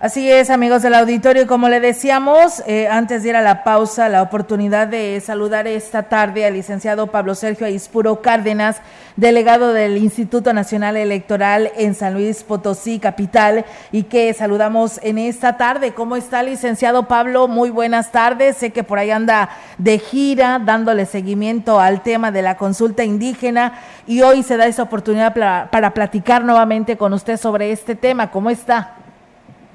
Así es, amigos del auditorio, como le decíamos, eh, antes de ir a la pausa, la oportunidad de saludar esta tarde al licenciado Pablo Sergio Aispuro Cárdenas, delegado del Instituto Nacional Electoral en San Luis Potosí, capital, y que saludamos en esta tarde. ¿Cómo está, licenciado Pablo? Muy buenas tardes. Sé que por ahí anda de gira, dándole seguimiento al tema de la consulta indígena, y hoy se da esta oportunidad para platicar nuevamente con usted sobre este tema. ¿Cómo está?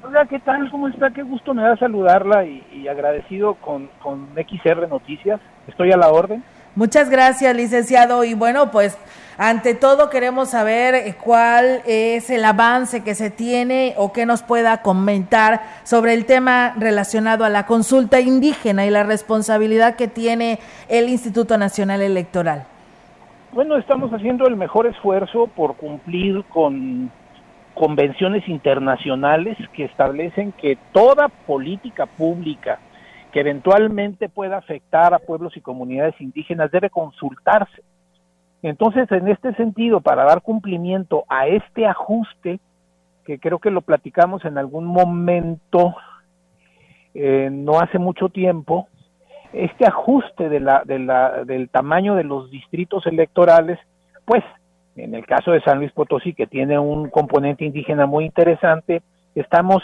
Hola, ¿qué tal? ¿Cómo está? Qué gusto me da saludarla y, agradecido con, con XR Noticias. Estoy a la orden. Muchas gracias, licenciado. Y bueno, pues ante todo queremos saber eh, cuál es el avance que se tiene o que nos pueda comentar sobre el tema relacionado a la consulta indígena y la responsabilidad que tiene el Instituto Nacional Electoral. Bueno, estamos haciendo el mejor esfuerzo por cumplir con convenciones internacionales que establecen que toda política pública que eventualmente pueda afectar a pueblos y comunidades indígenas debe consultarse. Entonces, en este sentido, para dar cumplimiento a este ajuste, que creo que lo platicamos en algún momento, eh, no hace mucho tiempo, este ajuste de la, de la, del tamaño de los distritos electorales, pues en el caso de San Luis Potosí, que tiene un componente indígena muy interesante, estamos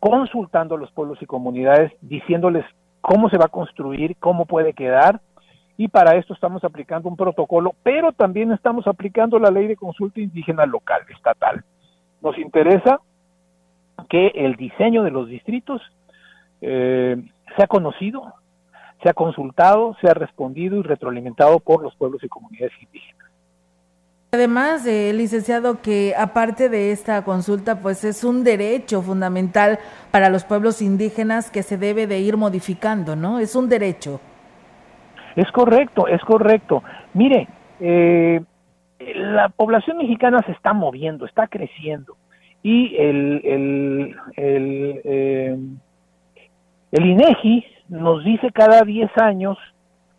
consultando a los pueblos y comunidades, diciéndoles cómo se va a construir, cómo puede quedar, y para esto estamos aplicando un protocolo, pero también estamos aplicando la ley de consulta indígena local, estatal. Nos interesa que el diseño de los distritos eh, sea conocido, sea consultado, sea respondido y retroalimentado por los pueblos y comunidades indígenas. Además, eh, licenciado, que aparte de esta consulta, pues es un derecho fundamental para los pueblos indígenas que se debe de ir modificando, ¿no? Es un derecho. Es correcto, es correcto. Mire, eh, la población mexicana se está moviendo, está creciendo y el, el, el, eh, el INEGI nos dice cada 10 años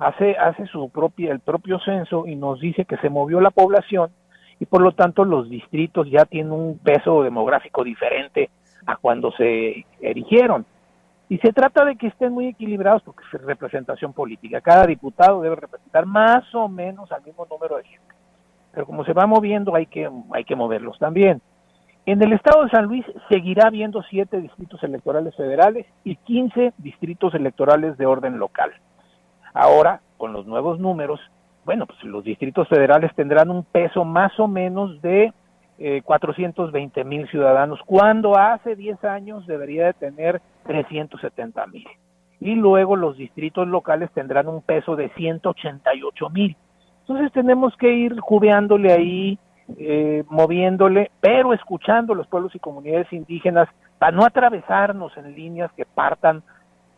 hace, hace su propia, el propio censo y nos dice que se movió la población y por lo tanto los distritos ya tienen un peso demográfico diferente a cuando se erigieron. Y se trata de que estén muy equilibrados porque es representación política. Cada diputado debe representar más o menos al mismo número de gente. Pero como se va moviendo hay que, hay que moverlos también. En el estado de San Luis seguirá habiendo siete distritos electorales federales y 15 distritos electorales de orden local. Ahora, con los nuevos números, bueno, pues los distritos federales tendrán un peso más o menos de eh, 420 mil ciudadanos, cuando hace 10 años debería de tener 370 mil. Y luego los distritos locales tendrán un peso de 188 mil. Entonces tenemos que ir jubeándole ahí, eh, moviéndole, pero escuchando los pueblos y comunidades indígenas para no atravesarnos en líneas que partan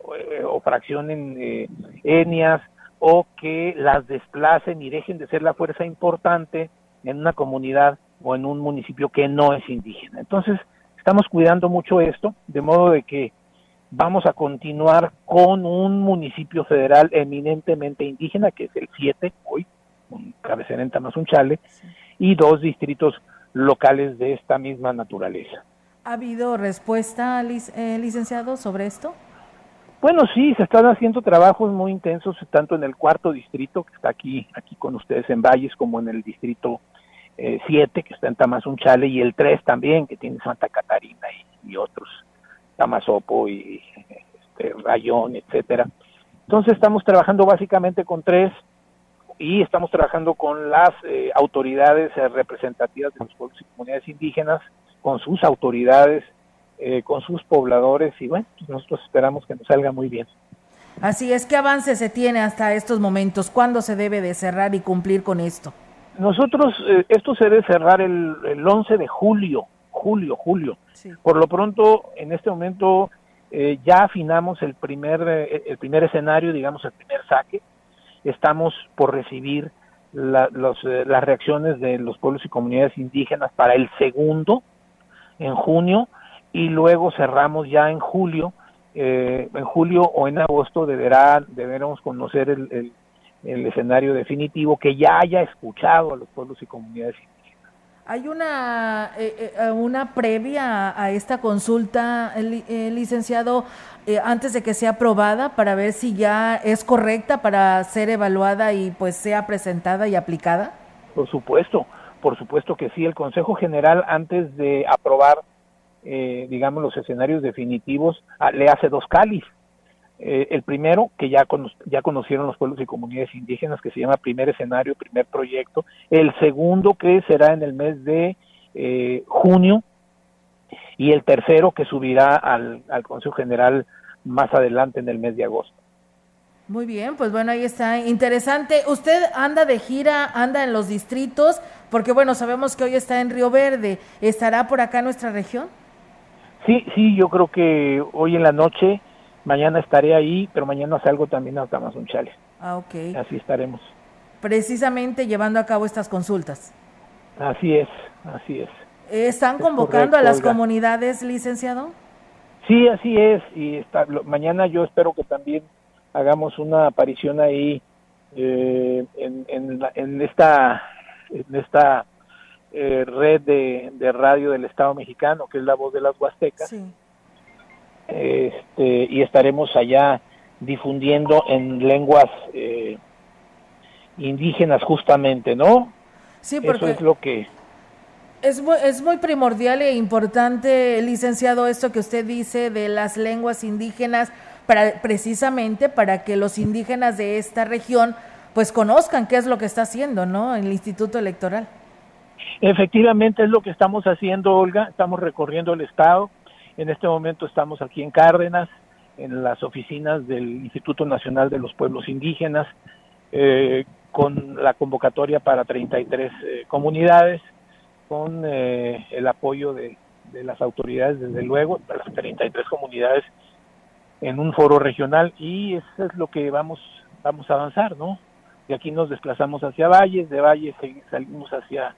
o fraccionen eh, etnias o que las desplacen y dejen de ser la fuerza importante en una comunidad o en un municipio que no es indígena. Entonces, estamos cuidando mucho esto, de modo de que vamos a continuar con un municipio federal eminentemente indígena, que es el 7 hoy, con cabecera en Tamazunchale, y dos distritos locales de esta misma naturaleza. ¿Ha habido respuesta, eh, licenciado, sobre esto? Bueno, sí, se están haciendo trabajos muy intensos, tanto en el cuarto distrito, que está aquí, aquí con ustedes en Valles, como en el distrito 7, eh, que está en Tamazunchale, y el 3 también, que tiene Santa Catarina y, otros, Tamazopo y este, Rayón, etcétera. Entonces estamos trabajando básicamente con tres y estamos trabajando con las eh, autoridades eh, representativas de los pueblos y comunidades indígenas, con sus autoridades eh, con sus pobladores y bueno, pues nosotros esperamos que nos salga muy bien. Así es, ¿qué avance se tiene hasta estos momentos? ¿Cuándo se debe de cerrar y cumplir con esto? Nosotros, eh, esto se debe cerrar el, el 11 de julio, julio, julio. Por lo pronto, en este momento eh, ya afinamos el primer, el primer escenario, digamos el primer saque. Estamos por recibir la, los, las reacciones de los pueblos y comunidades indígenas para el segundo, en junio, y luego cerramos ya en julio. Eh, en julio o en agosto deberá, deberemos conocer el, el escenario definitivo, que ya haya escuchado a los pueblos y comunidades indígenas. ¿Hay una, eh, eh, una previa a esta consulta, licenciado, antes de que sea aprobada para ver si ya es correcta para ser evaluada y pues sea presentada y aplicada? Por supuesto, por supuesto que sí. El Consejo General antes de aprobar, digamos, los escenarios definitivos, ah, le hace dos cáliz eh, el primero, que ya, ya conocieron los pueblos y comunidades indígenas, que se llama primer escenario, primer proyecto. El segundo, que será en el mes de eh, junio. Y el tercero, que subirá al, al Consejo General más adelante en el mes de agosto. Muy bien, pues bueno, ahí está. Interesante. ¿Usted anda de gira, anda en los distritos? Porque bueno, sabemos que hoy está en Río Verde. ¿Estará por acá nuestra región? Sí, sí, yo creo que hoy en la noche Mañana estaré ahí, pero mañana salgo también a Tamazunchale. Ah, ok. Así estaremos. Precisamente llevando a cabo estas consultas. Así es, así es. ¿Están convocando a las comunidades, licenciado? Sí, así es. Y mañana yo espero que también hagamos una aparición ahí eh, en, esta, en esta eh, red de, de, radio del Estado mexicano, que es la voz de las Huastecas. Sí este, y estaremos allá difundiendo en lenguas eh, indígenas justamente, ¿no? Sí, porque es lo que... Es muy, es muy primordial e importante, licenciado, esto que usted dice de las lenguas indígenas, para, precisamente para que los indígenas de esta región pues conozcan qué es lo que está haciendo, ¿no? El Instituto Electoral. Efectivamente es lo que estamos haciendo, Olga. Estamos recorriendo el estado, en este momento estamos aquí en Cárdenas, en las oficinas del Instituto Nacional de los Pueblos Indígenas, eh, con la convocatoria para 33 eh, comunidades, con eh, el apoyo de, las autoridades, desde luego, de las 33 comunidades en un foro regional y eso es lo que vamos, vamos a avanzar, ¿no? De aquí nos desplazamos hacia Valles, de Valles salimos hacia,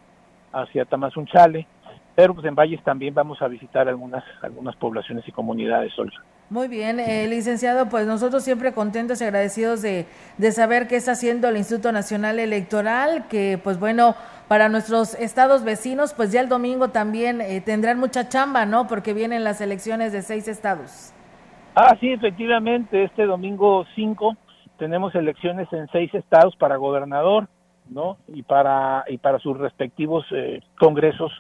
hacia Tamazunchale, pero pues en Valles también vamos a visitar algunas, algunas poblaciones y comunidades, Olga. Muy bien, eh, licenciado, pues nosotros siempre contentos y agradecidos de, de, saber qué está haciendo el Instituto Nacional Electoral, que pues bueno, para nuestros estados vecinos, pues ya el domingo también eh, tendrán mucha chamba, ¿no? Porque vienen las elecciones de seis estados. Ah, sí, efectivamente, este domingo 5 tenemos elecciones en seis estados para gobernador, ¿no? Y para, y para sus respectivos eh, congresos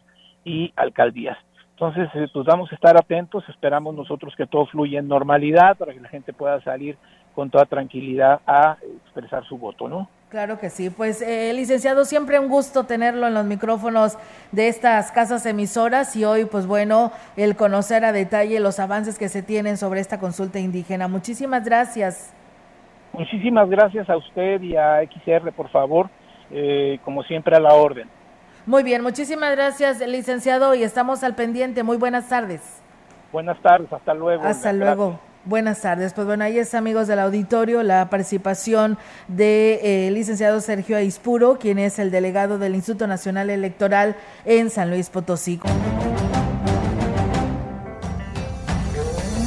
y alcaldías. Entonces, eh, pues vamos a estar atentos, esperamos nosotros que todo fluya en normalidad para que la gente pueda salir con toda tranquilidad a expresar su voto, ¿no? Claro que sí. Pues, eh, licenciado, siempre un gusto tenerlo en los micrófonos de estas casas emisoras y hoy, pues bueno, el conocer a detalle los avances que se tienen sobre esta consulta indígena. Muchísimas gracias. Muchísimas gracias a usted y a XR, por favor, eh, como siempre a la orden. Muy bien, muchísimas gracias, licenciado, y estamos al pendiente. Muy buenas tardes. Buenas tardes, hasta luego. Hasta luego. Buenas tardes. Pues bueno, ahí es, amigos del auditorio, la participación del de, eh, licenciado Sergio Aispuro, quien es el delegado del Instituto Nacional Electoral en San Luis Potosí.